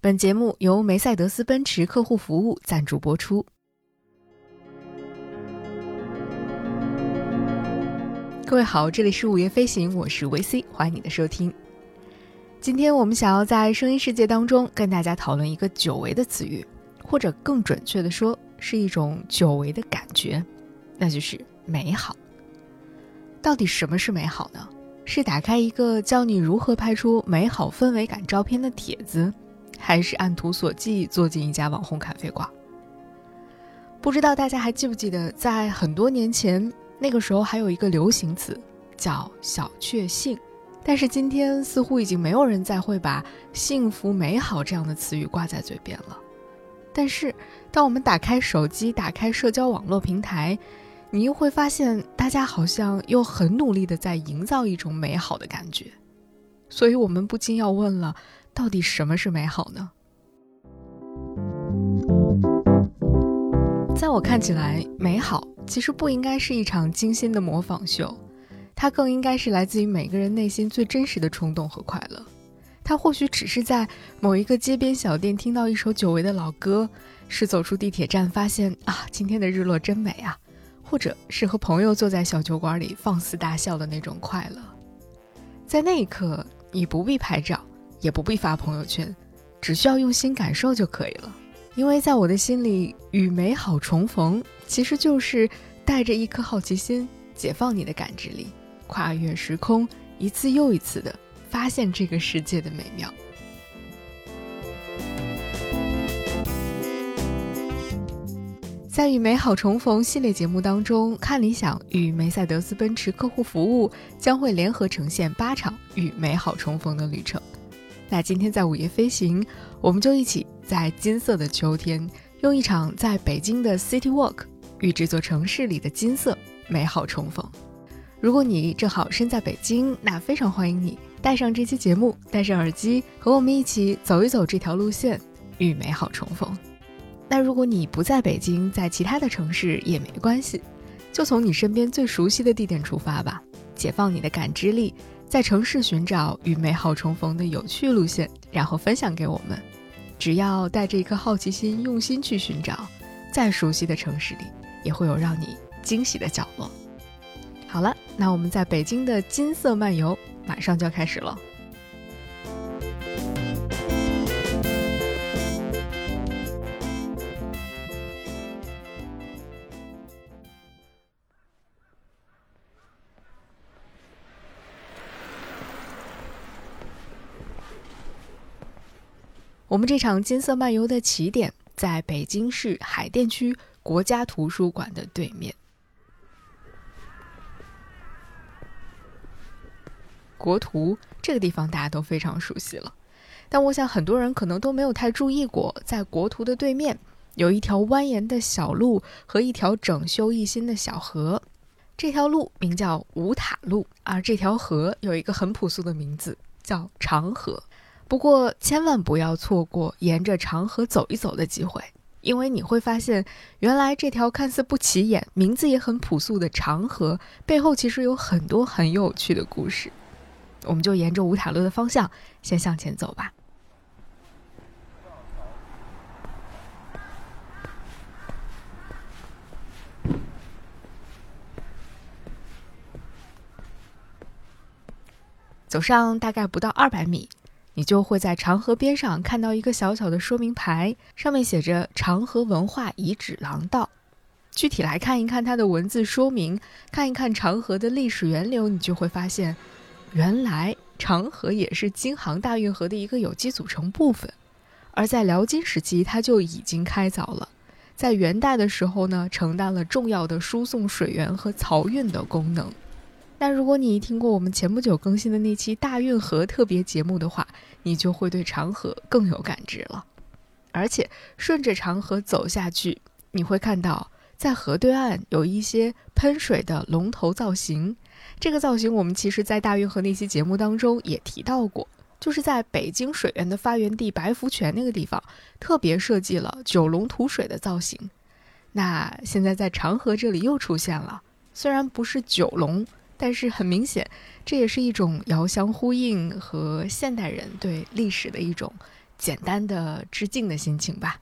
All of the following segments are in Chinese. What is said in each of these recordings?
本节目由梅赛德斯奔驰客户服务赞助播出。各位好，这里是午夜飞行，我是维 C，欢迎你的收听。今天我们想要在声音世界当中跟大家讨论一个久违的词语，或者更准确的说，是一种久违的感觉，那就是美好。到底什么是美好呢？是打开一个教你如何拍出美好氛围感照片的帖子？还是按图索骥坐进一家网红咖啡馆。不知道大家还记不记得，在很多年前，那个时候还有一个流行词叫“小确幸”，但是今天似乎已经没有人再会把“幸福美好”这样的词语挂在嘴边了。但是，当我们打开手机、打开社交网络平台，你又会发现，大家好像又很努力的在营造一种美好的感觉。所以，我们不禁要问了。到底什么是美好呢？在我看起来，美好其实不应该是一场精心的模仿秀，它更应该是来自于每个人内心最真实的冲动和快乐。它或许只是在某一个街边小店听到一首久违的老歌，是走出地铁站发现啊，今天的日落真美啊，或者是和朋友坐在小酒馆里放肆大笑的那种快乐。在那一刻，你不必拍照。也不必发朋友圈，只需要用心感受就可以了。因为在我的心里，与美好重逢，其实就是带着一颗好奇心，解放你的感知力，跨越时空，一次又一次的发现这个世界的美妙。在与美好重逢系列节目当中，看理想与梅赛德斯奔驰客户服务将会联合呈现八场与美好重逢的旅程。那今天在午夜飞行，我们就一起在金色的秋天，用一场在北京的 City Walk 与这座城市里的金色美好重逢。如果你正好身在北京，那非常欢迎你带上这期节目，戴上耳机，和我们一起走一走这条路线，与美好重逢。那如果你不在北京，在其他的城市也没关系，就从你身边最熟悉的地点出发吧，解放你的感知力。在城市寻找与美好重逢的有趣路线，然后分享给我们。只要带着一颗好奇心，用心去寻找，再熟悉的城市里，也会有让你惊喜的角落。好了，那我们在北京的金色漫游马上就要开始了。我们这场金色漫游的起点在北京市海淀区国家图书馆的对面。国图这个地方大家都非常熟悉了，但我想很多人可能都没有太注意过，在国图的对面有一条蜿蜒的小路和一条整修一新的小河。这条路名叫五塔路，而这条河有一个很朴素的名字，叫长河。不过，千万不要错过沿着长河走一走的机会，因为你会发现，原来这条看似不起眼、名字也很朴素的长河背后，其实有很多很有趣的故事。我们就沿着五塔路的方向先向前走吧。走上大概不到二百米。你就会在长河边上看到一个小小的说明牌，上面写着“长河文化遗址廊道”。具体来看一看它的文字说明，看一看长河的历史源流，你就会发现，原来长河也是京杭大运河的一个有机组成部分。而在辽金时期，它就已经开凿了。在元代的时候呢，承担了重要的输送水源和漕运的功能。那如果你听过我们前不久更新的那期大运河特别节目的话，你就会对长河更有感知了。而且顺着长河走下去，你会看到在河对岸有一些喷水的龙头造型。这个造型我们其实在大运河那期节目当中也提到过，就是在北京水源的发源地白福泉那个地方特别设计了九龙吐水的造型。那现在在长河这里又出现了，虽然不是九龙。但是很明显，这也是一种遥相呼应和现代人对历史的一种简单的致敬的心情吧。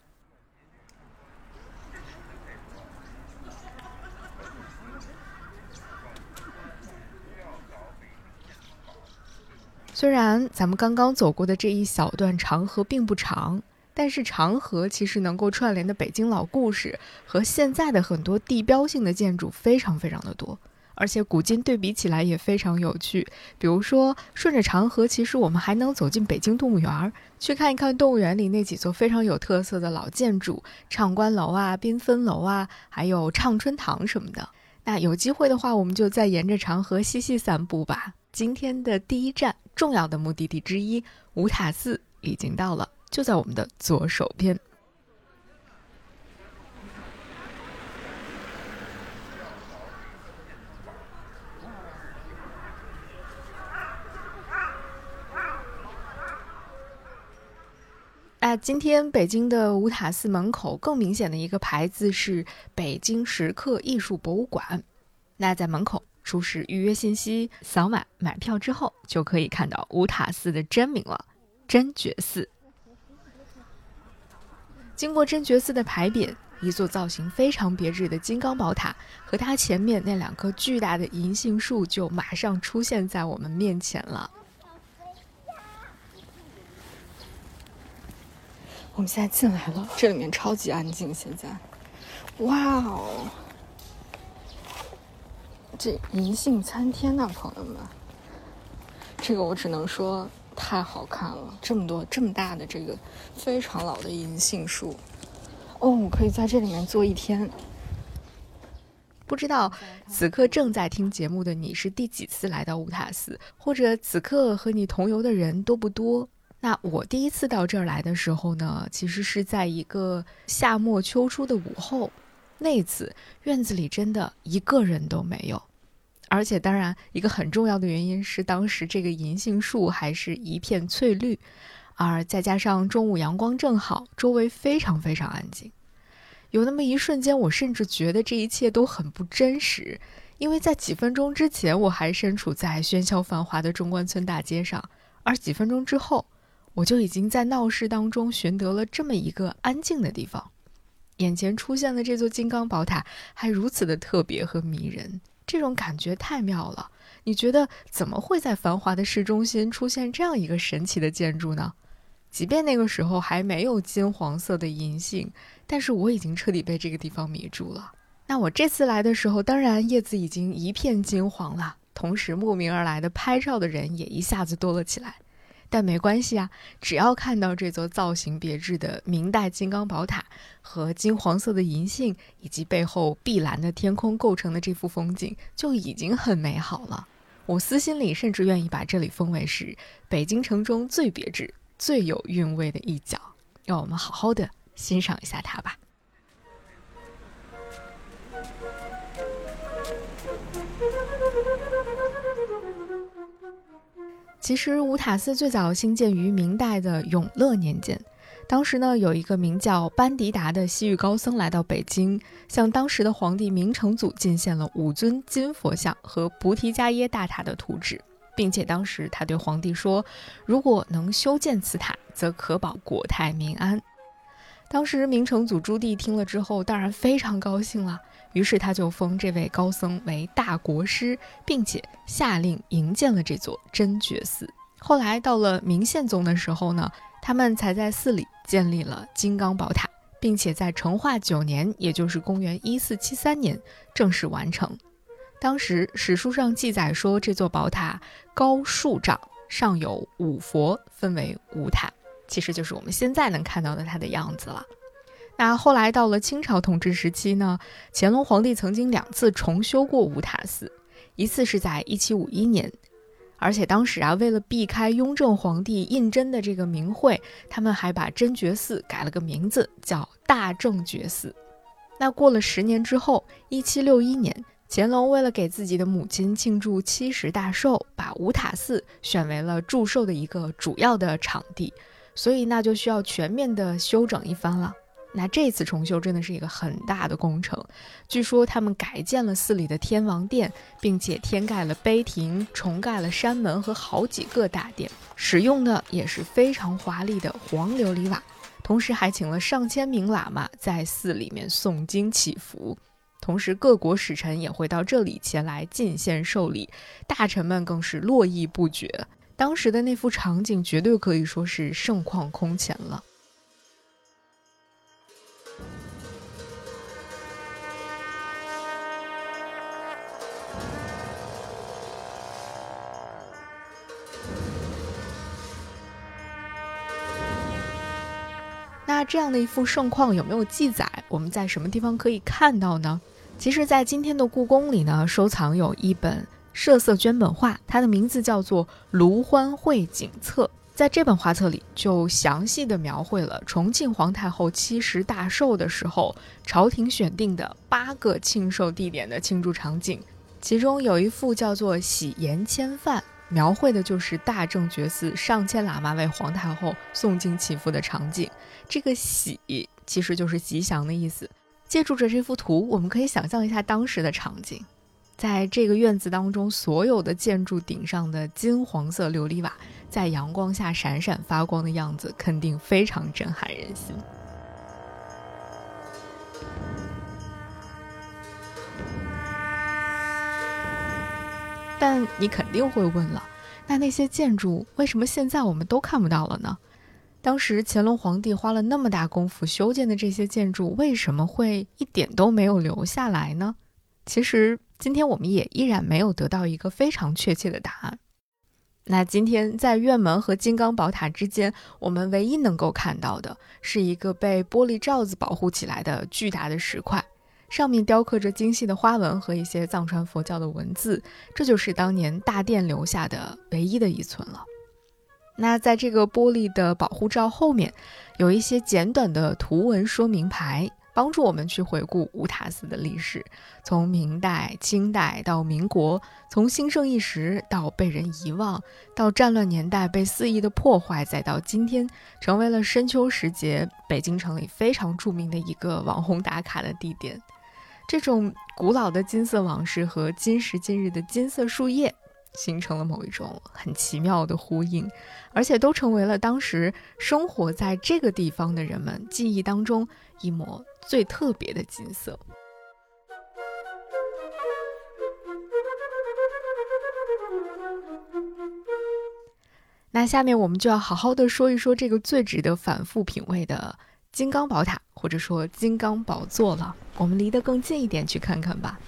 虽然咱们刚刚走过的这一小段长河并不长，但是长河其实能够串联的北京老故事和现在的很多地标性的建筑非常非常的多，而且古今对比起来也非常有趣。比如说，顺着长河，其实我们还能走进北京动物园，去看一看动物园里那几座非常有特色的老建筑，畅观楼啊、缤纷楼啊，还有畅春堂什么的。那有机会的话，我们就再沿着长河细细散步吧。今天的第一站，重要的目的地之一五塔寺已经到了，就在我们的左手边。那今天北京的五塔寺门口更明显的一个牌子是北京石刻艺术博物馆。那在门口。出示预约信息，扫码买票之后，就可以看到五塔寺的真名了——真觉寺。经过真觉寺的牌匾，一座造型非常别致的金刚宝塔和它前面那两棵巨大的银杏树就马上出现在我们面前了。我们现在进来了，这里面超级安静。现在，哇哦！这银杏参天呐，朋友们，这个我只能说太好看了。这么多这么大的这个非常老的银杏树，哦，我可以在这里面坐一天。不知道此刻正在听节目的你是第几次来到乌塔寺，或者此刻和你同游的人多不多？那我第一次到这儿来的时候呢，其实是在一个夏末秋初的午后。那次院子里真的一个人都没有，而且当然一个很重要的原因是当时这个银杏树还是一片翠绿，而再加上中午阳光正好，周围非常非常安静。有那么一瞬间，我甚至觉得这一切都很不真实，因为在几分钟之前我还身处在喧嚣繁华的中关村大街上，而几分钟之后，我就已经在闹市当中寻得了这么一个安静的地方。眼前出现的这座金刚宝塔还如此的特别和迷人，这种感觉太妙了。你觉得怎么会在繁华的市中心出现这样一个神奇的建筑呢？即便那个时候还没有金黄色的银杏，但是我已经彻底被这个地方迷住了。那我这次来的时候，当然叶子已经一片金黄了，同时慕名而来的拍照的人也一下子多了起来。但没关系啊，只要看到这座造型别致的明代金刚宝塔和金黄色的银杏，以及背后碧蓝的天空构成的这幅风景，就已经很美好了。我私心里甚至愿意把这里封为是北京城中最别致、最有韵味的一角，让我们好好的欣赏一下它吧。其实五塔寺最早兴建于明代的永乐年间，当时呢有一个名叫班迪达的西域高僧来到北京，向当时的皇帝明成祖进献了五尊金佛像和菩提伽耶大塔的图纸，并且当时他对皇帝说，如果能修建此塔，则可保国泰民安。当时明成祖朱棣听了之后，当然非常高兴了。于是他就封这位高僧为大国师，并且下令营建了这座真觉寺。后来到了明宪宗的时候呢，他们才在寺里建立了金刚宝塔，并且在成化九年，也就是公元一四七三年正式完成。当时史书上记载说，这座宝塔高数丈，上有五佛，分为五塔，其实就是我们现在能看到的它的样子了。那后来到了清朝统治时期呢，乾隆皇帝曾经两次重修过五塔寺，一次是在一七五一年，而且当时啊，为了避开雍正皇帝胤禛的这个名讳，他们还把真觉寺改了个名字，叫大正觉寺。那过了十年之后，一七六一年，乾隆为了给自己的母亲庆祝七十大寿，把五塔寺选为了祝寿的一个主要的场地，所以那就需要全面的修整一番了。那这次重修真的是一个很大的工程，据说他们改建了寺里的天王殿，并且添盖了碑亭，重盖了山门和好几个大殿，使用的也是非常华丽的黄琉璃瓦，同时还请了上千名喇嘛在寺里面诵经祈福，同时各国使臣也会到这里前来进献寿礼，大臣们更是络绎不绝，当时的那幅场景绝对可以说是盛况空前了。那这样的一幅盛况有没有记载？我们在什么地方可以看到呢？其实，在今天的故宫里呢，收藏有一本设色绢本画，它的名字叫做《卢欢会景册》。在这本画册里，就详细的描绘了重庆皇太后七十大寿的时候，朝廷选定的八个庆寿地点的庆祝场景。其中有一幅叫做《喜延千饭》，描绘的就是大正觉寺上千喇嘛为皇太后诵经祈福的场景。这个喜其实就是吉祥的意思。借助着这幅图，我们可以想象一下当时的场景，在这个院子当中，所有的建筑顶上的金黄色琉璃瓦在阳光下闪闪发光的样子，肯定非常震撼人心。但你肯定会问了，那那些建筑为什么现在我们都看不到了呢？当时乾隆皇帝花了那么大功夫修建的这些建筑，为什么会一点都没有留下来呢？其实今天我们也依然没有得到一个非常确切的答案。那今天在院门和金刚宝塔之间，我们唯一能够看到的是一个被玻璃罩子保护起来的巨大的石块，上面雕刻着精细的花纹和一些藏传佛教的文字，这就是当年大殿留下的唯一的遗存了。那在这个玻璃的保护罩后面，有一些简短的图文说明牌，帮助我们去回顾乌塔寺的历史，从明代、清代到民国，从兴盛一时到被人遗忘，到战乱年代被肆意的破坏，再到今天成为了深秋时节北京城里非常著名的一个网红打卡的地点。这种古老的金色往事和今时今日的金色树叶。形成了某一种很奇妙的呼应，而且都成为了当时生活在这个地方的人们记忆当中一抹最特别的金色。那下面我们就要好好的说一说这个最值得反复品味的金刚宝塔，或者说金刚宝座了。我们离得更近一点去看看吧。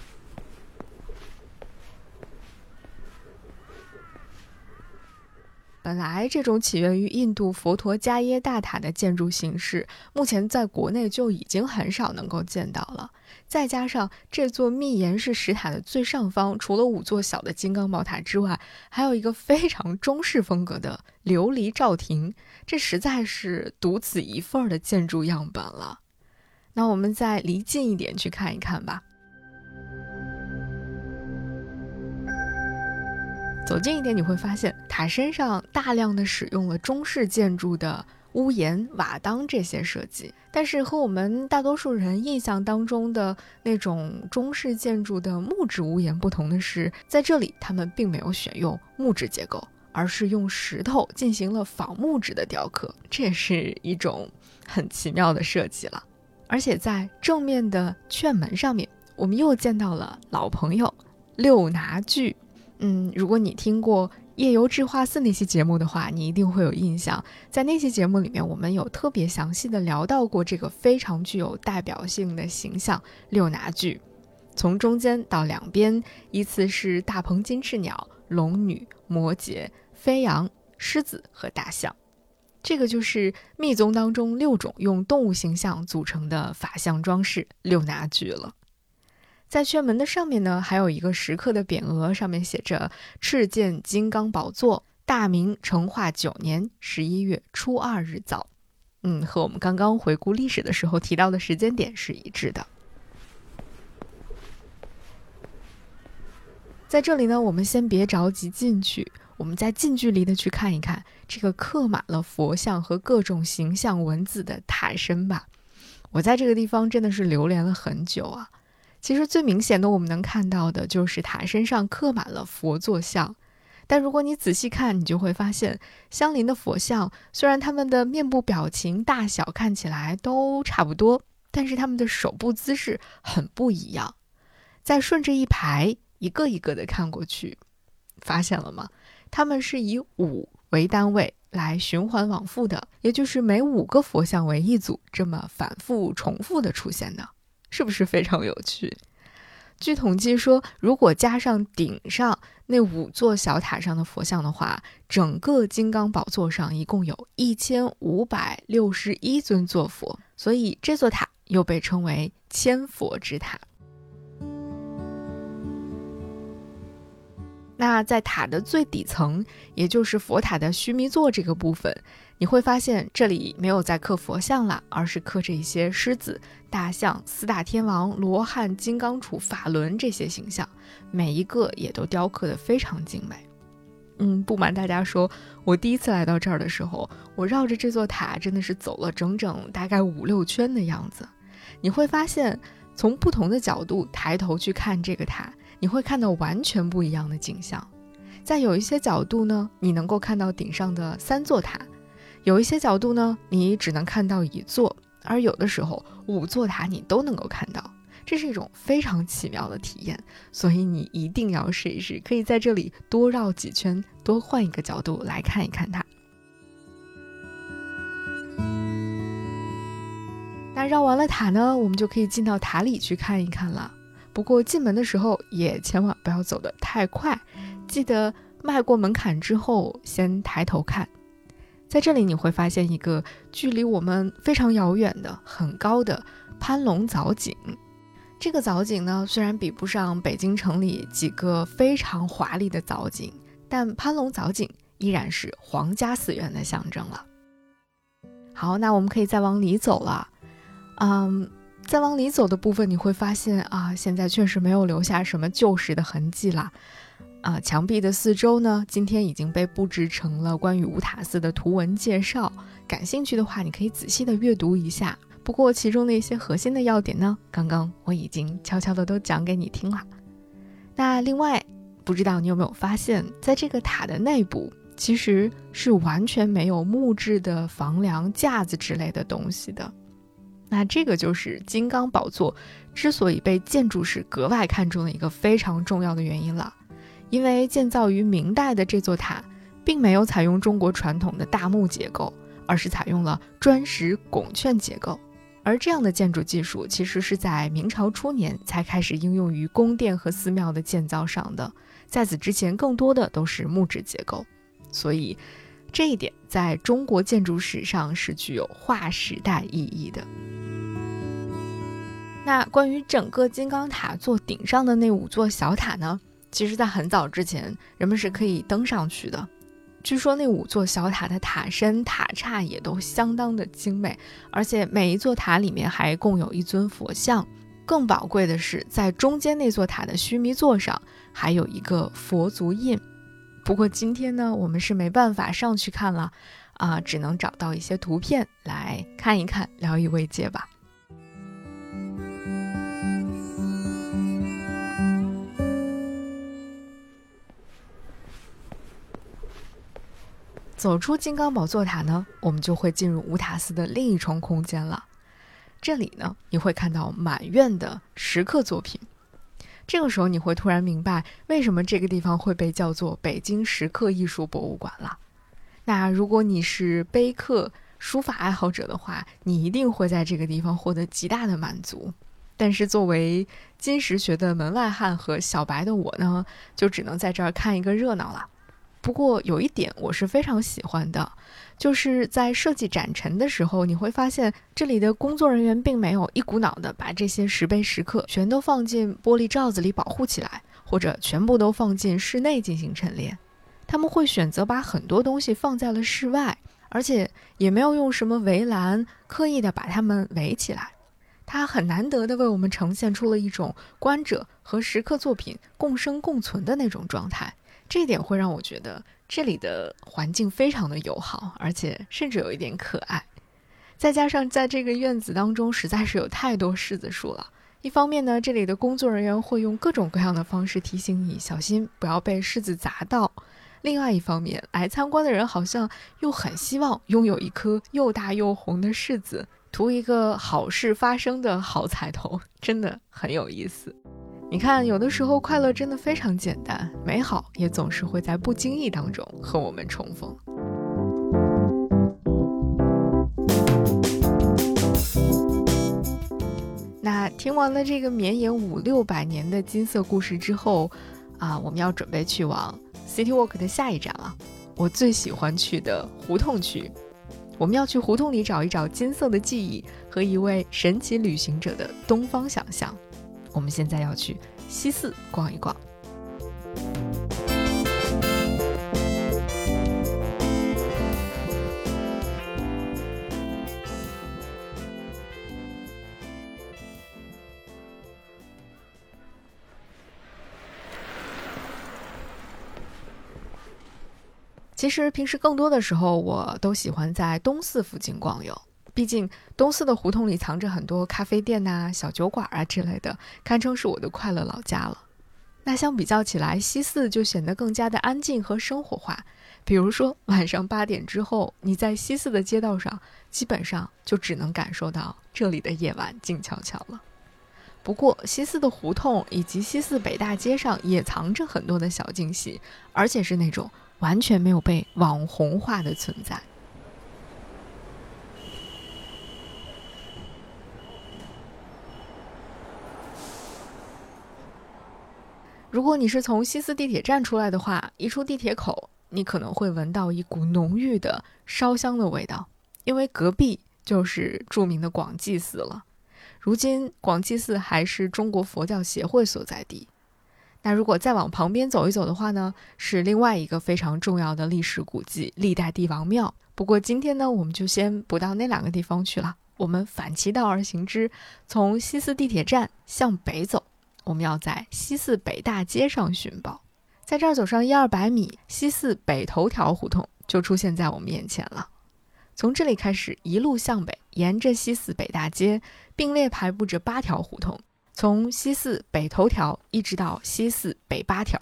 本来这种起源于印度佛陀伽耶大塔的建筑形式，目前在国内就已经很少能够见到了。再加上这座密檐式石塔的最上方，除了五座小的金刚宝塔之外，还有一个非常中式风格的琉璃罩亭，这实在是独此一份的建筑样本了。那我们再离近一点去看一看吧。走近一点，你会发现塔身上大量的使用了中式建筑的屋檐、瓦当这些设计，但是和我们大多数人印象当中的那种中式建筑的木质屋檐不同的是，在这里他们并没有选用木质结构，而是用石头进行了仿木质的雕刻，这也是一种很奇妙的设计了。而且在正面的券门上面，我们又见到了老朋友六拿具。嗯，如果你听过《夜游智化寺》那期节目的话，你一定会有印象。在那期节目里面，我们有特别详细的聊到过这个非常具有代表性的形象——六拿具。从中间到两边，依次是大鹏金翅鸟、龙女、摩羯、飞羊、狮子和大象。这个就是密宗当中六种用动物形象组成的法相装饰六拿具了。在圈门的上面呢，还有一个石刻的匾额，上面写着“赤剑金刚宝座，大明成化九年十一月初二日早”。嗯，和我们刚刚回顾历史的时候提到的时间点是一致的。在这里呢，我们先别着急进去，我们再近距离的去看一看这个刻满了佛像和各种形象文字的塔身吧。我在这个地方真的是流连了很久啊。其实最明显的，我们能看到的就是塔身上刻满了佛坐像。但如果你仔细看，你就会发现，相邻的佛像虽然他们的面部表情大小看起来都差不多，但是他们的手部姿势很不一样。再顺着一排一个一个的看过去，发现了吗？他们是以五为单位来循环往复的，也就是每五个佛像为一组，这么反复重复的出现的，是不是非常有趣？据统计说，如果加上顶上那五座小塔上的佛像的话，整个金刚宝座上一共有一千五百六十一尊坐佛，所以这座塔又被称为千佛之塔。那在塔的最底层，也就是佛塔的须弥座这个部分，你会发现这里没有在刻佛像了，而是刻着一些狮子、大象、四大天王、罗汉、金刚杵、法轮这些形象，每一个也都雕刻得非常精美。嗯，不瞒大家说，我第一次来到这儿的时候，我绕着这座塔真的是走了整整大概五六圈的样子。你会发现，从不同的角度抬头去看这个塔。你会看到完全不一样的景象，在有一些角度呢，你能够看到顶上的三座塔；有一些角度呢，你只能看到一座；而有的时候，五座塔你都能够看到。这是一种非常奇妙的体验，所以你一定要试一试，可以在这里多绕几圈，多换一个角度来看一看它。那绕完了塔呢，我们就可以进到塔里去看一看了。不过进门的时候也千万不要走得太快，记得迈过门槛之后先抬头看。在这里你会发现一个距离我们非常遥远的很高的攀龙藻井。这个藻井呢，虽然比不上北京城里几个非常华丽的藻井，但攀龙藻井依然是皇家寺院的象征了。好，那我们可以再往里走了。嗯。再往里走的部分，你会发现啊，现在确实没有留下什么旧时的痕迹了。啊，墙壁的四周呢，今天已经被布置成了关于五塔寺的图文介绍。感兴趣的话，你可以仔细的阅读一下。不过其中的一些核心的要点呢，刚刚我已经悄悄的都讲给你听了。那另外，不知道你有没有发现，在这个塔的内部，其实是完全没有木质的房梁架子之类的东西的。那这个就是金刚宝座之所以被建筑师格外看重的一个非常重要的原因了，因为建造于明代的这座塔，并没有采用中国传统的大木结构，而是采用了砖石拱券结构。而这样的建筑技术，其实是在明朝初年才开始应用于宫殿和寺庙的建造上的，在此之前，更多的都是木质结构。所以，这一点在中国建筑史上是具有划时代意义的。那关于整个金刚塔座顶上的那五座小塔呢？其实，在很早之前，人们是可以登上去的。据说那五座小塔的塔身、塔刹也都相当的精美，而且每一座塔里面还共有一尊佛像。更宝贵的是，在中间那座塔的须弥座上还有一个佛足印。不过今天呢，我们是没办法上去看了，啊，只能找到一些图片来看一看，聊以慰藉吧。走出金刚宝座塔呢，我们就会进入五塔寺的另一重空间了。这里呢，你会看到满院的石刻作品。这个时候，你会突然明白为什么这个地方会被叫做北京石刻艺术博物馆了。那如果你是碑刻、书法爱好者的话，你一定会在这个地方获得极大的满足。但是，作为金石学的门外汉和小白的我呢，就只能在这儿看一个热闹了。不过有一点我是非常喜欢的，就是在设计展陈的时候，你会发现这里的工作人员并没有一股脑的把这些石碑石刻全都放进玻璃罩子里保护起来，或者全部都放进室内进行陈列。他们会选择把很多东西放在了室外，而且也没有用什么围栏刻意的把它们围起来。它很难得的为我们呈现出了一种观者和石刻作品共生共存的那种状态。这一点会让我觉得这里的环境非常的友好，而且甚至有一点可爱。再加上在这个院子当中实在是有太多柿子树了。一方面呢，这里的工作人员会用各种各样的方式提醒你小心不要被柿子砸到；另外一方面，来参观的人好像又很希望拥有一颗又大又红的柿子，图一个好事发生的好彩头，真的很有意思。你看，有的时候快乐真的非常简单，美好也总是会在不经意当中和我们重逢。那听完了这个绵延五六百年的金色故事之后，啊，我们要准备去往 City Walk 的下一站了。我最喜欢去的胡同区，我们要去胡同里找一找金色的记忆和一位神奇旅行者的东方想象。我们现在要去西四逛一逛。其实平时更多的时候，我都喜欢在东四附近逛游。毕竟东四的胡同里藏着很多咖啡店呐、小酒馆啊之类的，堪称是我的快乐老家了。那相比较起来，西四就显得更加的安静和生活化。比如说晚上八点之后，你在西四的街道上，基本上就只能感受到这里的夜晚静悄悄了。不过西四的胡同以及西四北大街上也藏着很多的小惊喜，而且是那种。完全没有被网红化的存在。如果你是从西四地铁站出来的话，一出地铁口，你可能会闻到一股浓郁的烧香的味道，因为隔壁就是著名的广济寺了。如今，广济寺还是中国佛教协会所在地。那如果再往旁边走一走的话呢，是另外一个非常重要的历史古迹——历代帝王庙。不过今天呢，我们就先不到那两个地方去了，我们反其道而行之，从西四地铁站向北走。我们要在西四北大街上寻宝，在这儿走上一二百米，西四北头条胡同就出现在我们眼前了。从这里开始，一路向北，沿着西四北大街并列排布着八条胡同。从西四北头条一直到西四北八条，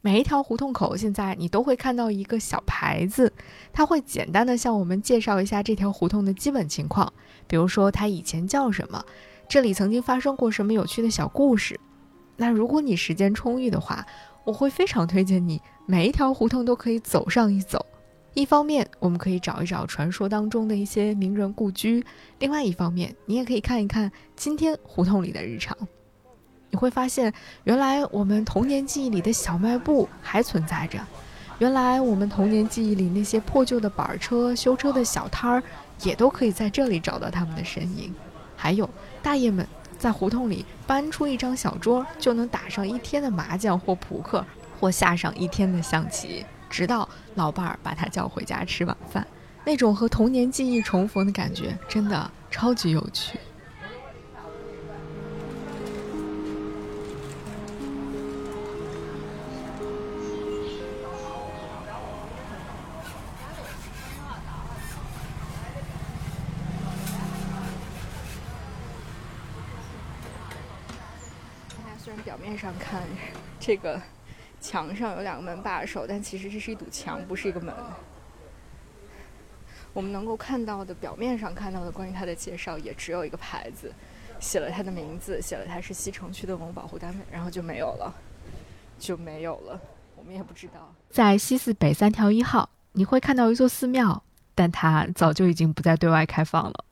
每一条胡同口现在你都会看到一个小牌子，它会简单的向我们介绍一下这条胡同的基本情况，比如说它以前叫什么，这里曾经发生过什么有趣的小故事。那如果你时间充裕的话，我会非常推荐你每一条胡同都可以走上一走。一方面，我们可以找一找传说当中的一些名人故居；另外一方面，你也可以看一看今天胡同里的日常。你会发现，原来我们童年记忆里的小卖部还存在着；原来我们童年记忆里那些破旧的板车、修车的小摊儿，也都可以在这里找到他们的身影。还有大爷们在胡同里搬出一张小桌，就能打上一天的麻将或扑克，或下上一天的象棋。直到老伴儿把他叫回家吃晚饭，那种和童年记忆重逢的感觉，真的超级有趣。这个。墙上有两个门把手，但其实这是一堵墙，不是一个门。我们能够看到的，表面上看到的关于它的介绍，也只有一个牌子，写了它的名字，写了它是西城区的文物保护单位，然后就没有了，就没有了。我们也不知道。在西四北三条一号，你会看到一座寺庙，但它早就已经不再对外开放了。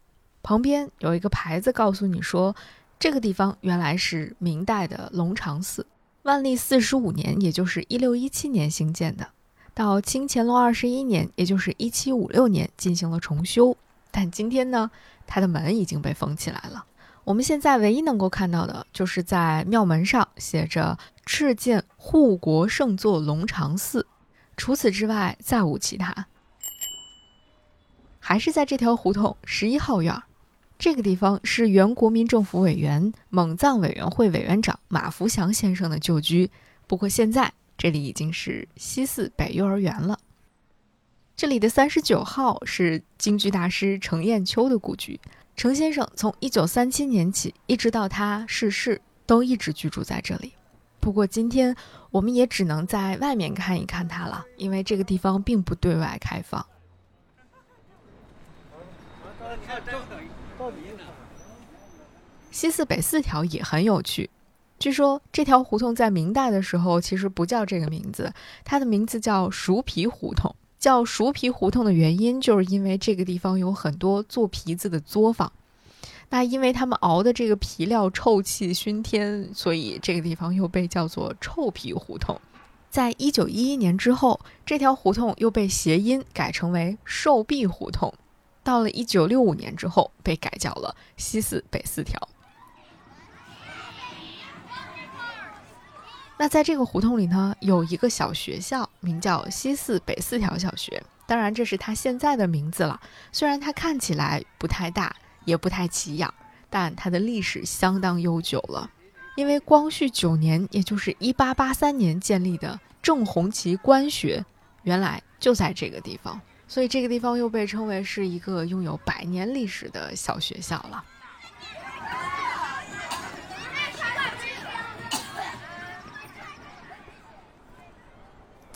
旁边有一个牌子告诉你说，这个地方原来是明代的龙常寺。万历四十五年，也就是一六一七年兴建的，到清乾隆二十一年，也就是一七五六年进行了重修。但今天呢，它的门已经被封起来了。我们现在唯一能够看到的，就是在庙门上写着“敕建护国圣座龙常寺”，除此之外再无其他。还是在这条胡同十一号院儿。这个地方是原国民政府委员、蒙藏委员会委员长马福祥先生的旧居，不过现在这里已经是西四北幼儿园了。这里的三十九号是京剧大师程砚秋的故居。程先生从一九三七年起，一直到他逝世，都一直居住在这里。不过今天我们也只能在外面看一看他了，因为这个地方并不对外开放。西四北四条也很有趣。据说这条胡同在明代的时候其实不叫这个名字，它的名字叫熟皮胡同。叫熟皮胡同的原因，就是因为这个地方有很多做皮子的作坊。那因为他们熬的这个皮料臭气熏天，所以这个地方又被叫做臭皮胡同。在一九一一年之后，这条胡同又被谐音改成为瘦壁胡同。到了一九六五年之后，被改叫了西四北四条。那在这个胡同里呢，有一个小学校，名叫西四北四条小学。当然，这是它现在的名字了。虽然它看起来不太大，也不太起眼，但它的历史相当悠久了。因为光绪九年，也就是一八八三年建立的正红旗官学，原来就在这个地方，所以这个地方又被称为是一个拥有百年历史的小学校了。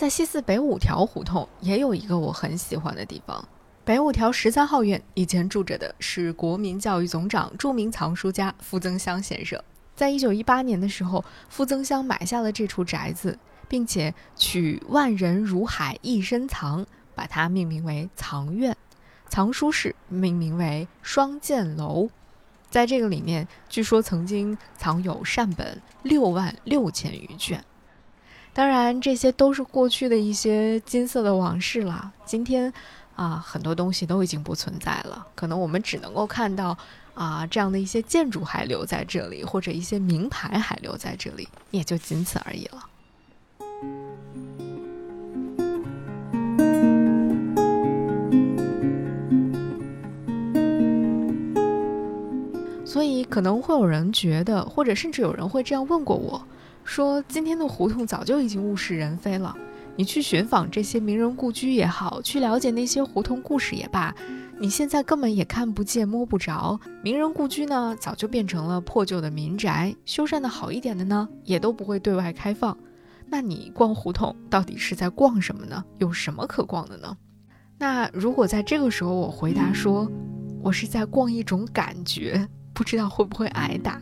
在西四北五条胡同也有一个我很喜欢的地方。北五条十三号院以前住着的是国民教育总长、著名藏书家傅增湘先生。在一九一八年的时候，傅增湘买下了这处宅子，并且取“万人如海一身藏”，把它命名为藏院；藏书室命名为双剑楼。在这个里面，据说曾经藏有善本六万六千余卷。当然，这些都是过去的一些金色的往事了。今天，啊，很多东西都已经不存在了。可能我们只能够看到，啊，这样的一些建筑还留在这里，或者一些名牌还留在这里，也就仅此而已了。所以，可能会有人觉得，或者甚至有人会这样问过我。说今天的胡同早就已经物是人非了。你去寻访这些名人故居也好，去了解那些胡同故事也罢，你现在根本也看不见摸不着。名人故居呢，早就变成了破旧的民宅，修缮的好一点的呢，也都不会对外开放。那你逛胡同到底是在逛什么呢？有什么可逛的呢？那如果在这个时候我回答说，我是在逛一种感觉，不知道会不会挨打。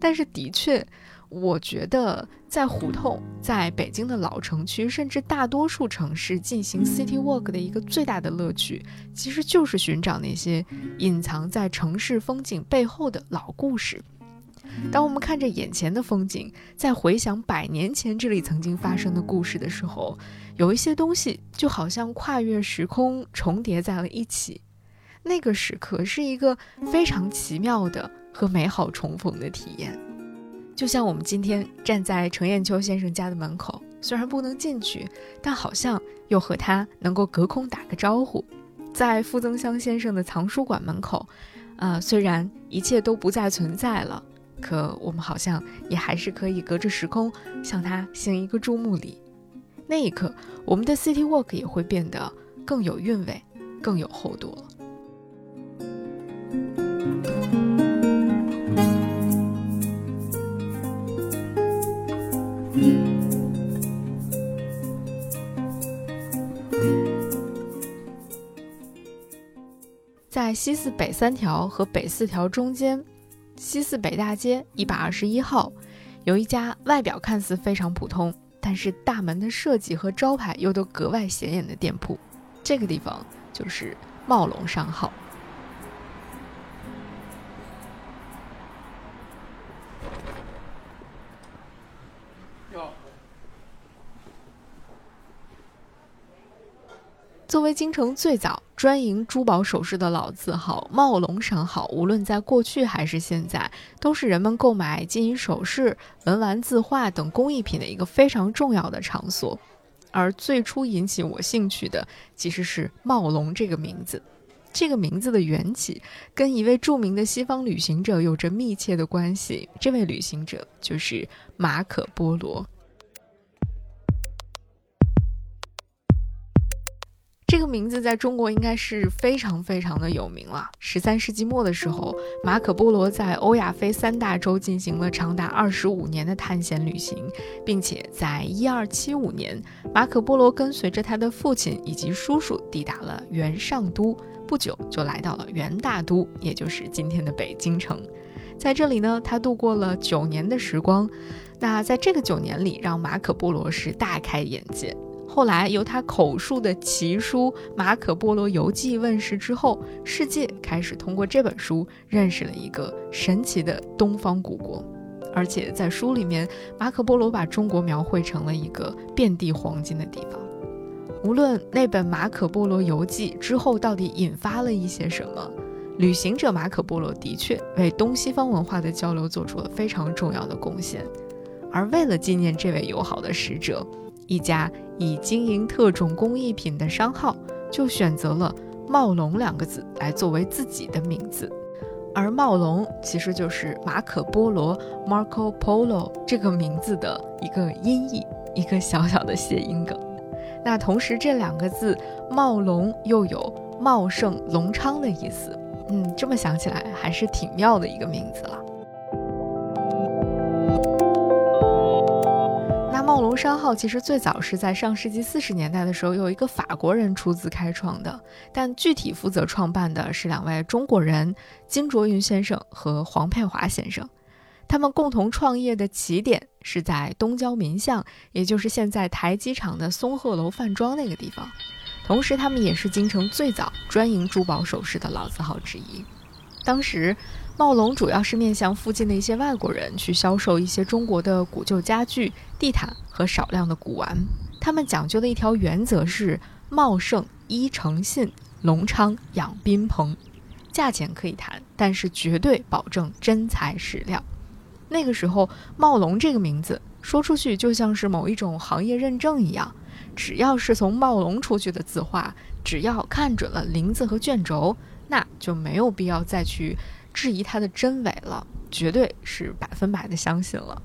但是的确。我觉得在胡同，在北京的老城区，甚至大多数城市进行 city walk 的一个最大的乐趣，其实就是寻找那些隐藏在城市风景背后的老故事。当我们看着眼前的风景，在回想百年前这里曾经发生的故事的时候，有一些东西就好像跨越时空重叠在了一起。那个时刻是一个非常奇妙的和美好重逢的体验。就像我们今天站在程砚秋先生家的门口，虽然不能进去，但好像又和他能够隔空打个招呼。在傅增湘先生的藏书馆门口，呃，虽然一切都不再存在了，可我们好像也还是可以隔着时空向他行一个注目礼。那一刻，我们的 City Walk 也会变得更有韵味，更有厚度了。在西四北三条和北四条中间，西四北大街一百二十一号，有一家外表看似非常普通，但是大门的设计和招牌又都格外显眼的店铺。这个地方就是茂龙商号。作为京城最早专营珠宝首饰的老字号茂龙商号，无论在过去还是现在，都是人们购买金银首饰、文玩字画等工艺品的一个非常重要的场所。而最初引起我兴趣的，其实是茂龙这个名字。这个名字的缘起，跟一位著名的西方旅行者有着密切的关系。这位旅行者就是马可·波罗。这个名字在中国应该是非常非常的有名了。十三世纪末的时候，马可·波罗在欧亚非三大洲进行了长达二十五年的探险旅行，并且在一二七五年，马可·波罗跟随着他的父亲以及叔叔抵达了元上都，不久就来到了元大都，也就是今天的北京城。在这里呢，他度过了九年的时光。那在这个九年里，让马可·波罗是大开眼界。后来由他口述的奇书《马可·波罗游记》问世之后，世界开始通过这本书认识了一个神奇的东方古国。而且在书里面，马可·波罗把中国描绘成了一个遍地黄金的地方。无论那本《马可·波罗游记》之后到底引发了一些什么，旅行者马可·波罗的确为东西方文化的交流做出了非常重要的贡献。而为了纪念这位友好的使者，一家以经营特种工艺品的商号就选择了“茂龙”两个字来作为自己的名字，而“茂龙”其实就是马可·波罗 （Marco Polo） 这个名字的一个音译，一个小小的谐音梗。那同时，这两个字“茂龙”又有茂盛、隆昌的意思。嗯，这么想起来还是挺妙的一个名字了。茂龙商号其实最早是在上世纪四十年代的时候，有一个法国人出资开创的，但具体负责创办的是两位中国人金卓云先生和黄佩华先生。他们共同创业的起点是在东郊民巷，也就是现在台机场的松鹤楼饭庄那个地方。同时，他们也是京城最早专营珠宝首饰的老字号之一。当时。茂龙主要是面向附近的一些外国人去销售一些中国的古旧家具、地毯和少量的古玩。他们讲究的一条原则是：茂盛依诚信，隆昌养宾朋。价钱可以谈，但是绝对保证真材实料。那个时候，茂龙这个名字说出去就像是某一种行业认证一样，只要是从茂龙出去的字画，只要看准了林字和卷轴，那就没有必要再去。质疑它的真伪了，绝对是百分百的相信了。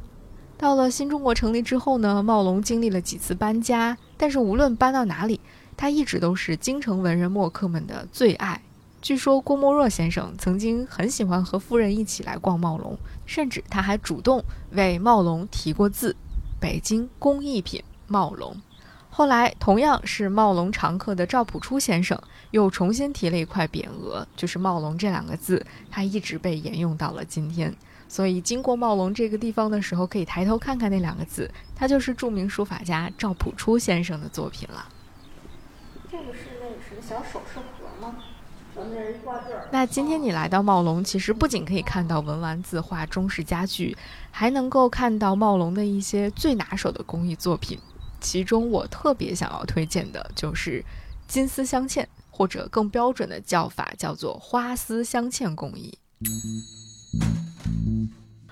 到了新中国成立之后呢，茂龙经历了几次搬家，但是无论搬到哪里，他一直都是京城文人墨客们的最爱。据说郭沫若先生曾经很喜欢和夫人一起来逛茂龙，甚至他还主动为茂龙题过字：“北京工艺品茂龙。”后来，同样是茂龙常客的赵朴初先生又重新提了一块匾额，就是“茂龙”这两个字，它一直被沿用到了今天。所以，经过茂龙这个地方的时候，可以抬头看看那两个字，它就是著名书法家赵朴初先生的作品了。这个是那个什么小首饰盒吗？那今天你来到茂龙，其实不仅可以看到文玩字画、中式家具，还能够看到茂龙的一些最拿手的工艺作品。其中我特别想要推荐的就是金丝镶嵌，或者更标准的叫法叫做花丝镶嵌工艺。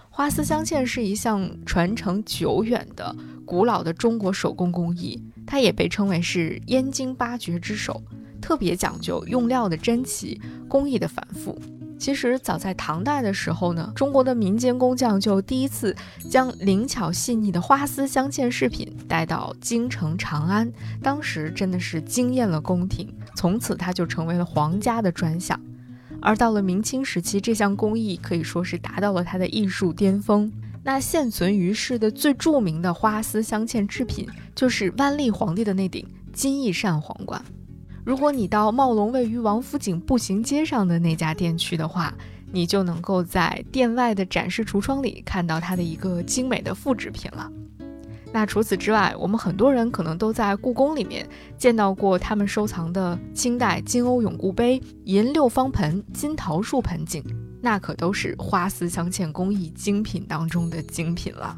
花丝镶嵌是一项传承久远的古老的中国手工工艺，它也被称为是燕京八绝之首，特别讲究用料的珍奇，工艺的繁复。其实早在唐代的时候呢，中国的民间工匠就第一次将灵巧细腻的花丝镶嵌饰品带到京城长安，当时真的是惊艳了宫廷，从此它就成为了皇家的专项。而到了明清时期，这项工艺可以说是达到了它的艺术巅峰。那现存于世的最著名的花丝镶嵌制品，就是万历皇帝的那顶金翼扇皇冠。如果你到茂龙位于王府井步行街上的那家店去的话，你就能够在店外的展示橱窗里看到它的一个精美的复制品了。那除此之外，我们很多人可能都在故宫里面见到过他们收藏的清代金瓯永固杯、银六方盆、金桃树盆景，那可都是花丝镶嵌工艺精品当中的精品了。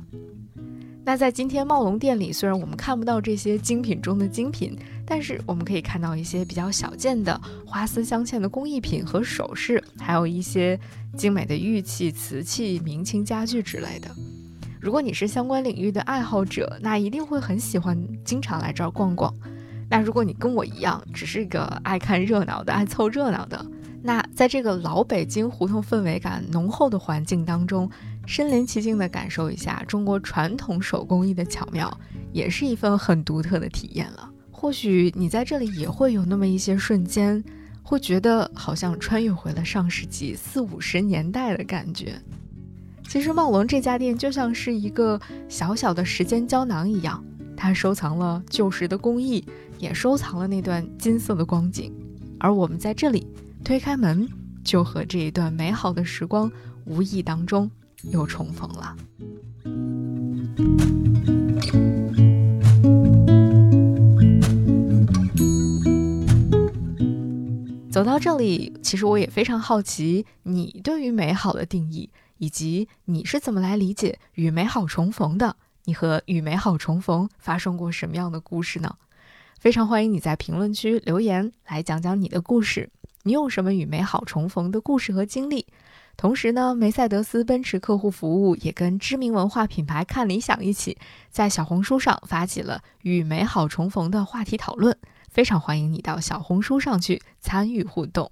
那在今天茂龙店里，虽然我们看不到这些精品中的精品，但是我们可以看到一些比较小件的花丝镶嵌的工艺品和首饰，还有一些精美的玉器、瓷器、明清家具之类的。如果你是相关领域的爱好者，那一定会很喜欢经常来这儿逛逛。那如果你跟我一样，只是个爱看热闹的、爱凑热闹的，那在这个老北京胡同氛围感浓厚的环境当中，身临其境地感受一下中国传统手工艺的巧妙，也是一份很独特的体验了。或许你在这里也会有那么一些瞬间，会觉得好像穿越回了上世纪四五十年代的感觉。其实茂龙这家店就像是一个小小的时间胶囊一样，它收藏了旧时的工艺，也收藏了那段金色的光景。而我们在这里推开门，就和这一段美好的时光无意当中又重逢了。走到这里，其实我也非常好奇，你对于美好的定义，以及你是怎么来理解与美好重逢的？你和与美好重逢发生过什么样的故事呢？非常欢迎你在评论区留言，来讲讲你的故事。你有什么与美好重逢的故事和经历？同时呢，梅赛德斯奔驰客户服务也跟知名文化品牌看理想一起，在小红书上发起了与美好重逢的话题讨论。非常欢迎你到小红书上去参与互动。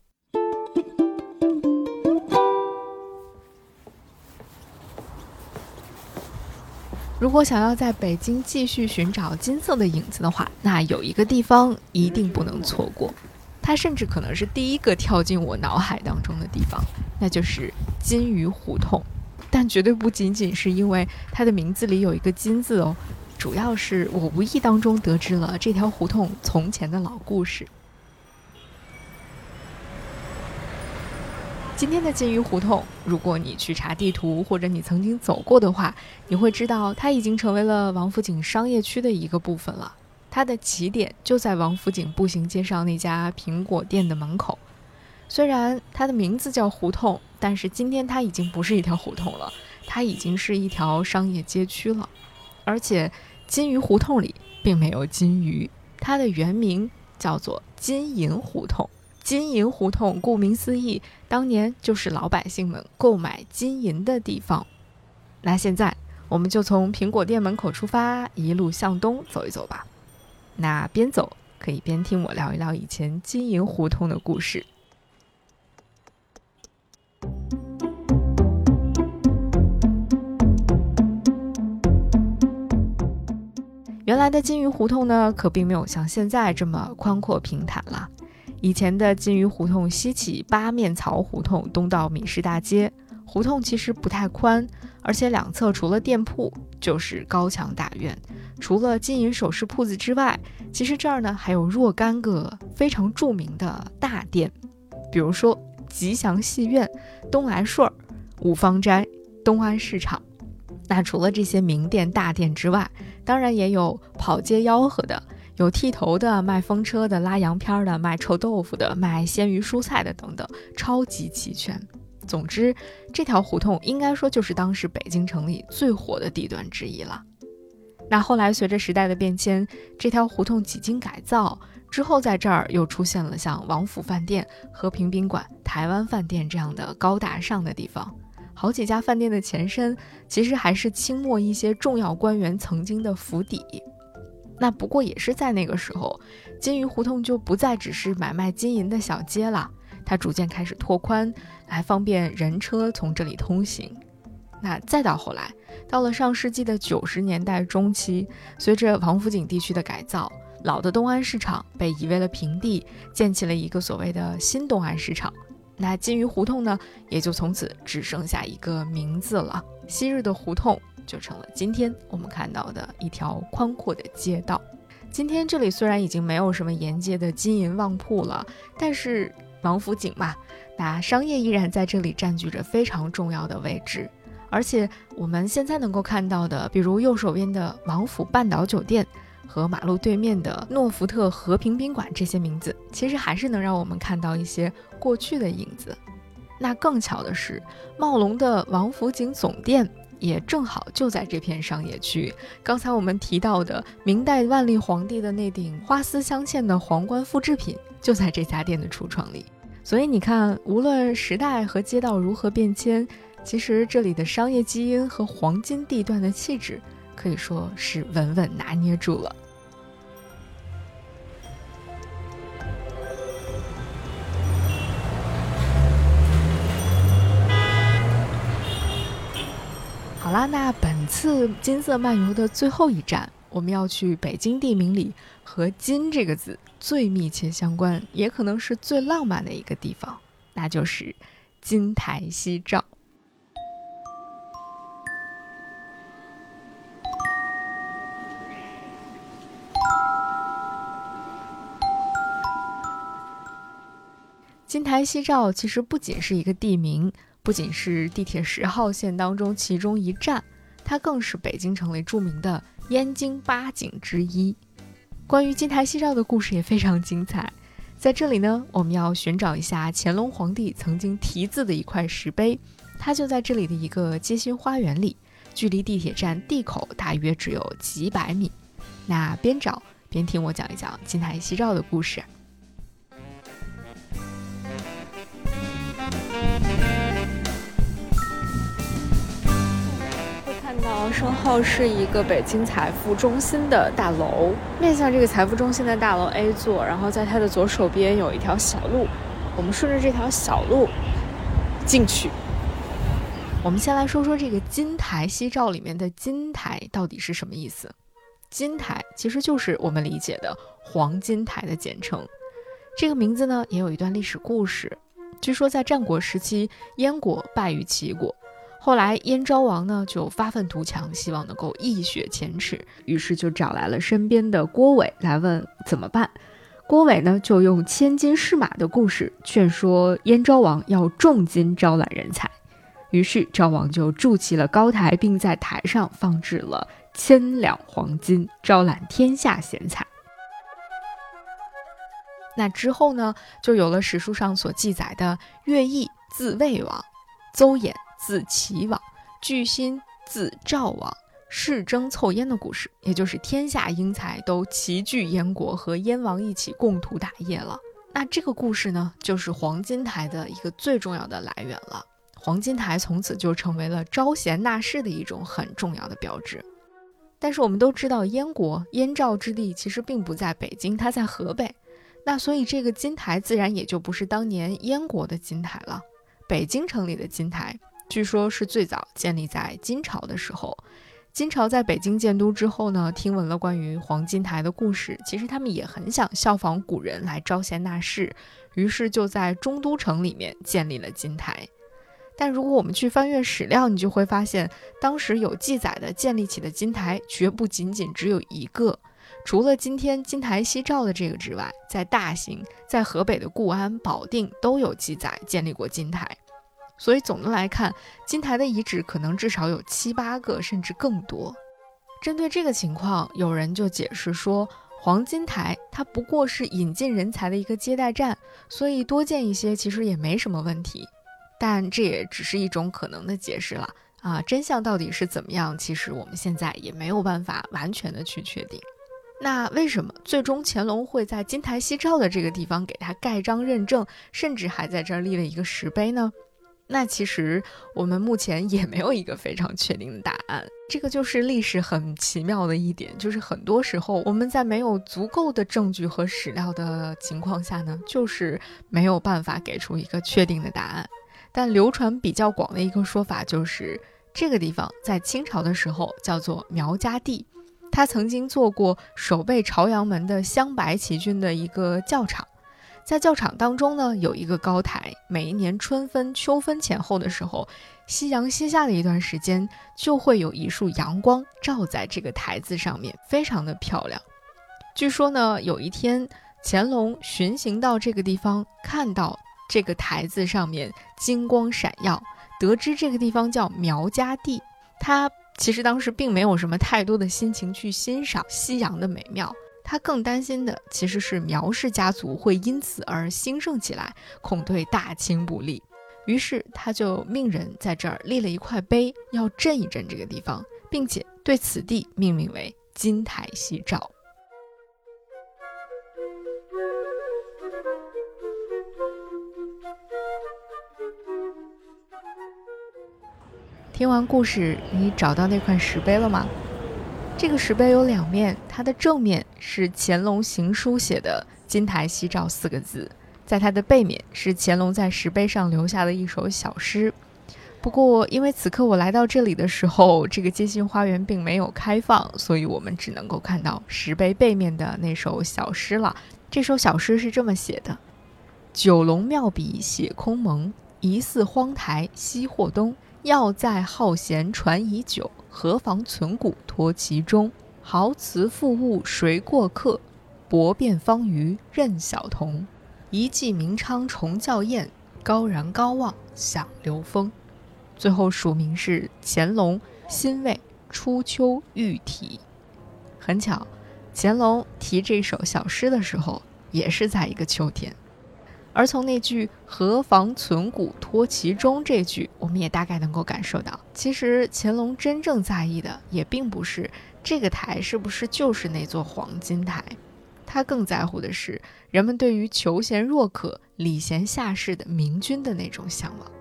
如果想要在北京继续寻找金色的影子的话，那有一个地方一定不能错过，它甚至可能是第一个跳进我脑海当中的地方，那就是金鱼胡同。但绝对不仅仅是因为它的名字里有一个“金”字哦。主要是我无意当中得知了这条胡同从前的老故事。今天的金鱼胡同，如果你去查地图，或者你曾经走过的话，你会知道它已经成为了王府井商业区的一个部分了。它的起点就在王府井步行街上那家苹果店的门口。虽然它的名字叫胡同，但是今天它已经不是一条胡同了，它已经是一条商业街区了，而且。金鱼胡同里并没有金鱼，它的原名叫做金银胡同。金银胡同顾名思义，当年就是老百姓们购买金银的地方。那现在我们就从苹果店门口出发，一路向东走一走吧。那边走可以边听我聊一聊以前金银胡同的故事。原来的金鱼胡同呢，可并没有像现在这么宽阔平坦了。以前的金鱼胡同西起八面槽胡同，东到米市大街，胡同其实不太宽，而且两侧除了店铺就是高墙大院。除了金银首饰铺子之外，其实这儿呢还有若干个非常著名的大店，比如说吉祥戏院、东来顺儿、五芳斋、东安市场。那除了这些名店大店之外，当然也有跑街吆喝的，有剃头的、卖风车的、拉洋片的、卖臭豆腐的、卖鲜鱼蔬菜的等等，超级齐全。总之，这条胡同应该说就是当时北京城里最火的地段之一了。那后来随着时代的变迁，这条胡同几经改造之后，在这儿又出现了像王府饭店、和平宾馆、台湾饭店这样的高大上的地方。好几家饭店的前身，其实还是清末一些重要官员曾经的府邸。那不过也是在那个时候，金鱼胡同就不再只是买卖金银的小街了，它逐渐开始拓宽，来方便人车从这里通行。那再到后来，到了上世纪的九十年代中期，随着王府井地区的改造，老的东安市场被夷为了平地，建起了一个所谓的新东安市场。那金鱼胡同呢，也就从此只剩下一个名字了。昔日的胡同就成了今天我们看到的一条宽阔的街道。今天这里虽然已经没有什么沿街的金银旺铺了，但是王府井嘛，那商业依然在这里占据着非常重要的位置。而且我们现在能够看到的，比如右手边的王府半岛酒店。和马路对面的诺福特和平宾馆这些名字，其实还是能让我们看到一些过去的影子。那更巧的是，茂龙的王府井总店也正好就在这片商业区。刚才我们提到的明代万历皇帝的那顶花丝镶嵌的皇冠复制品，就在这家店的橱窗里。所以你看，无论时代和街道如何变迁，其实这里的商业基因和黄金地段的气质，可以说是稳稳拿捏住了。好啦，那本次金色漫游的最后一站，我们要去北京地名里和“金”这个字最密切相关，也可能是最浪漫的一个地方，那就是金台夕照。金台夕照其实不仅是一个地名，不仅是地铁十号线当中其中一站，它更是北京城里著名的燕京八景之一。关于金台夕照的故事也非常精彩，在这里呢，我们要寻找一下乾隆皇帝曾经题字的一块石碑，它就在这里的一个街心花园里，距离地铁站地口大约只有几百米。那边找边听我讲一讲金台夕照的故事。身后是一个北京财富中心的大楼，面向这个财富中心的大楼 A 座，然后在它的左手边有一条小路，我们顺着这条小路进去。我们先来说说这个金台夕照里面的金台到底是什么意思？金台其实就是我们理解的黄金台的简称。这个名字呢也有一段历史故事，据说在战国时期，燕国败于齐国。后来燕昭王呢就发愤图强，希望能够一雪前耻，于是就找来了身边的郭伟来问怎么办。郭伟呢就用千金试马的故事劝说燕昭王要重金招揽人才，于是昭王就筑起了高台，并在台上放置了千两黄金，招揽天下贤才。那之后呢，就有了史书上所记载的乐毅字魏王，邹衍。自齐王，巨心自赵王，世争凑燕的故事，也就是天下英才都齐聚燕国，和燕王一起共图大业了。那这个故事呢，就是黄金台的一个最重要的来源了。黄金台从此就成为了招贤纳士的一种很重要的标志。但是我们都知道，燕国燕赵之地其实并不在北京，它在河北。那所以这个金台自然也就不是当年燕国的金台了。北京城里的金台。据说，是最早建立在金朝的时候。金朝在北京建都之后呢，听闻了关于黄金台的故事，其实他们也很想效仿古人来招贤纳士，于是就在中都城里面建立了金台。但如果我们去翻阅史料，你就会发现，当时有记载的建立起的金台，绝不仅仅只有一个。除了今天金台夕照的这个之外，在大兴、在河北的固安、保定都有记载建立过金台。所以总的来看，金台的遗址可能至少有七八个，甚至更多。针对这个情况，有人就解释说，黄金台它不过是引进人才的一个接待站，所以多建一些其实也没什么问题。但这也只是一种可能的解释了啊！真相到底是怎么样，其实我们现在也没有办法完全的去确定。那为什么最终乾隆会在金台夕照的这个地方给他盖章认证，甚至还在这儿立了一个石碑呢？那其实我们目前也没有一个非常确定的答案，这个就是历史很奇妙的一点，就是很多时候我们在没有足够的证据和史料的情况下呢，就是没有办法给出一个确定的答案。但流传比较广的一个说法就是，这个地方在清朝的时候叫做苗家地，它曾经做过守备朝阳门的镶白旗军的一个教场。在教场当中呢，有一个高台。每一年春分、秋分前后的时候，夕阳西下的一段时间，就会有一束阳光照在这个台子上面，非常的漂亮。据说呢，有一天乾隆巡行到这个地方，看到这个台子上面金光闪耀，得知这个地方叫苗家地，他其实当时并没有什么太多的心情去欣赏夕阳的美妙。他更担心的其实是苗氏家族会因此而兴盛起来，恐对大清不利，于是他就命人在这儿立了一块碑，要镇一镇这个地方，并且对此地命名为金台夕照。听完故事，你找到那块石碑了吗？这个石碑有两面，它的正面是乾隆行书写的“金台夕照”四个字，在它的背面是乾隆在石碑上留下的一首小诗。不过，因为此刻我来到这里的时候，这个街心花园并没有开放，所以我们只能够看到石碑背面的那首小诗了。这首小诗是这么写的：“九龙妙笔写空蒙，疑似荒台西或东。要在好闲传已久，何妨存古托其中。豪词富物谁过客？博辩方舆任小童。一骑明昌重教宴，高然高望响流风。”最后署名是乾隆辛未初秋御题，很巧，乾隆题这首小诗的时候也是在一个秋天。而从那句“何妨存古托其中”这句，我们也大概能够感受到，其实乾隆真正在意的也并不是这个台是不是就是那座黄金台，他更在乎的是人们对于求贤若渴、礼贤下士的明君的那种向往。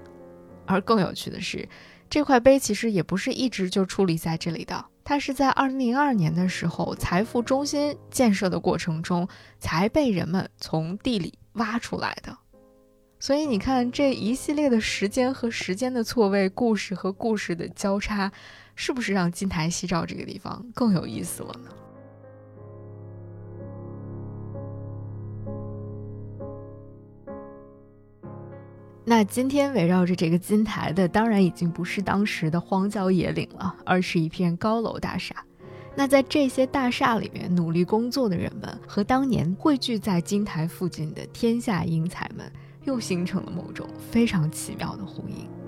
而更有趣的是，这块碑其实也不是一直就矗立在这里的，它是在二零零二年的时候，财富中心建设的过程中才被人们从地里挖出来的。所以你看，这一系列的时间和时间的错位，故事和故事的交叉，是不是让金台夕照这个地方更有意思了呢？那今天围绕着这个金台的，当然已经不是当时的荒郊野岭了，而是一片高楼大厦。那在这些大厦里面努力工作的人们，和当年汇聚在金台附近的天下英才们，又形成了某种非常奇妙的呼应。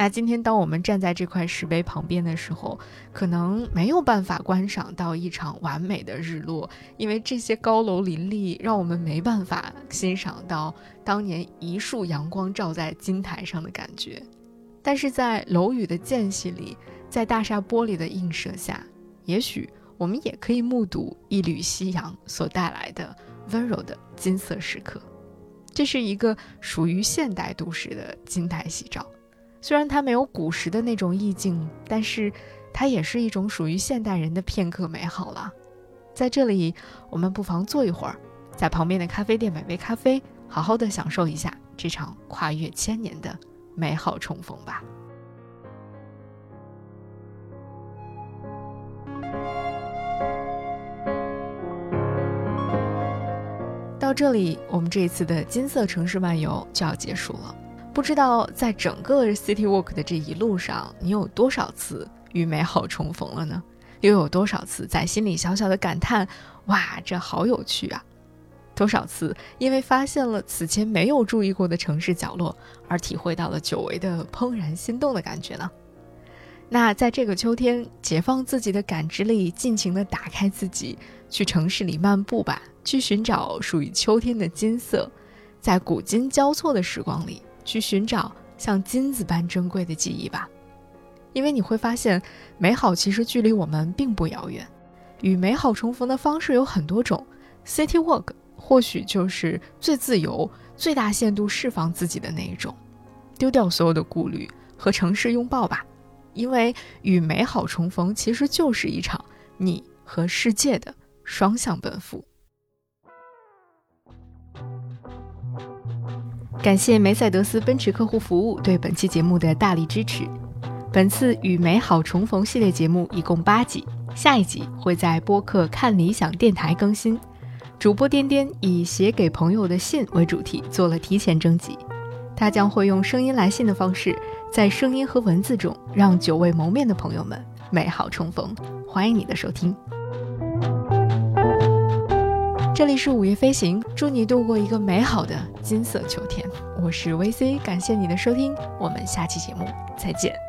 那今天，当我们站在这块石碑旁边的时候，可能没有办法观赏到一场完美的日落，因为这些高楼林立，让我们没办法欣赏到当年一束阳光照在金台上的感觉。但是在楼宇的间隙里，在大厦玻璃的映射下，也许我们也可以目睹一缕夕阳所带来的温柔的金色时刻。这是一个属于现代都市的金台夕照。虽然它没有古时的那种意境，但是它也是一种属于现代人的片刻美好了。在这里，我们不妨坐一会儿，在旁边的咖啡店买杯咖啡，好好的享受一下这场跨越千年的美好重逢吧。到这里，我们这一次的金色城市漫游就要结束了。不知道在整个 City Walk 的这一路上，你有多少次与美好重逢了呢？又有多少次在心里小小的感叹：“哇，这好有趣啊！”多少次因为发现了此前没有注意过的城市角落，而体会到了久违的怦然心动的感觉呢？那在这个秋天，解放自己的感知力，尽情的打开自己，去城市里漫步吧，去寻找属于秋天的金色，在古今交错的时光里。去寻找像金子般珍贵的记忆吧，因为你会发现，美好其实距离我们并不遥远。与美好重逢的方式有很多种，City Walk 或许就是最自由、最大限度释放自己的那一种。丢掉所有的顾虑，和城市拥抱吧，因为与美好重逢其实就是一场你和世界的双向奔赴。感谢梅赛德斯奔驰客户服务对本期节目的大力支持。本次与美好重逢系列节目一共八集，下一集会在播客看理想电台更新。主播颠颠以写给朋友的信为主题做了提前征集，他将会用声音来信的方式，在声音和文字中让久未谋面的朋友们美好重逢。欢迎你的收听。这里是午夜飞行，祝你度过一个美好的金色秋天。我是 VC，感谢你的收听，我们下期节目再见。